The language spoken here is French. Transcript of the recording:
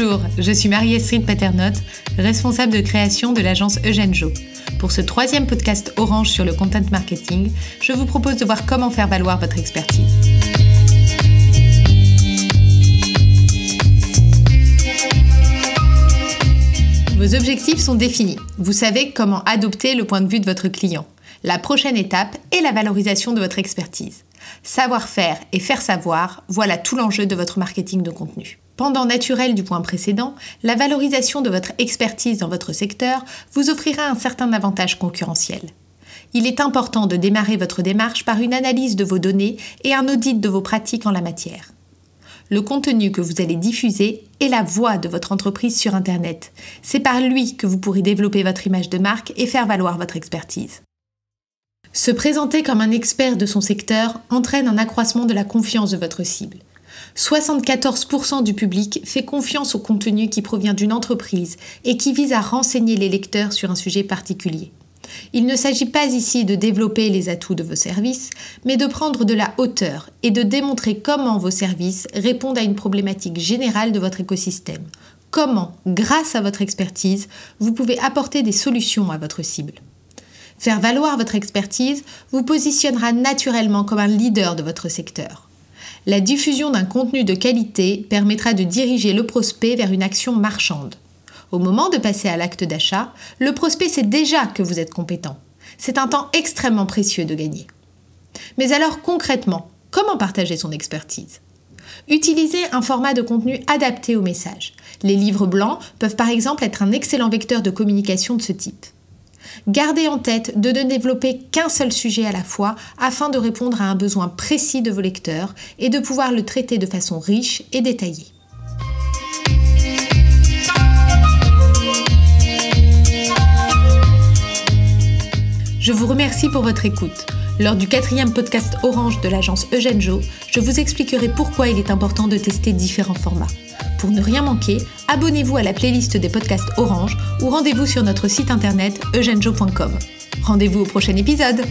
Bonjour, je suis Marie-Estrid Paternotte, responsable de création de l'agence Eugène Jo. Pour ce troisième podcast Orange sur le content marketing, je vous propose de voir comment faire valoir votre expertise. Vos objectifs sont définis. Vous savez comment adopter le point de vue de votre client. La prochaine étape est la valorisation de votre expertise. Savoir-faire et faire savoir, voilà tout l'enjeu de votre marketing de contenu. Pendant naturel du point précédent, la valorisation de votre expertise dans votre secteur vous offrira un certain avantage concurrentiel. Il est important de démarrer votre démarche par une analyse de vos données et un audit de vos pratiques en la matière. Le contenu que vous allez diffuser est la voix de votre entreprise sur Internet. C'est par lui que vous pourrez développer votre image de marque et faire valoir votre expertise. Se présenter comme un expert de son secteur entraîne un accroissement de la confiance de votre cible. 74% du public fait confiance au contenu qui provient d'une entreprise et qui vise à renseigner les lecteurs sur un sujet particulier. Il ne s'agit pas ici de développer les atouts de vos services, mais de prendre de la hauteur et de démontrer comment vos services répondent à une problématique générale de votre écosystème. Comment, grâce à votre expertise, vous pouvez apporter des solutions à votre cible. Faire valoir votre expertise vous positionnera naturellement comme un leader de votre secteur. La diffusion d'un contenu de qualité permettra de diriger le prospect vers une action marchande. Au moment de passer à l'acte d'achat, le prospect sait déjà que vous êtes compétent. C'est un temps extrêmement précieux de gagner. Mais alors concrètement, comment partager son expertise? Utilisez un format de contenu adapté au message. Les livres blancs peuvent par exemple être un excellent vecteur de communication de ce type. Gardez en tête de ne développer qu'un seul sujet à la fois afin de répondre à un besoin précis de vos lecteurs et de pouvoir le traiter de façon riche et détaillée. Je vous remercie pour votre écoute. Lors du quatrième podcast Orange de l'agence Eugène Jo, je vous expliquerai pourquoi il est important de tester différents formats. Pour ne rien manquer, abonnez-vous à la playlist des podcasts Orange ou rendez-vous sur notre site internet eugenjo.com. Rendez-vous au prochain épisode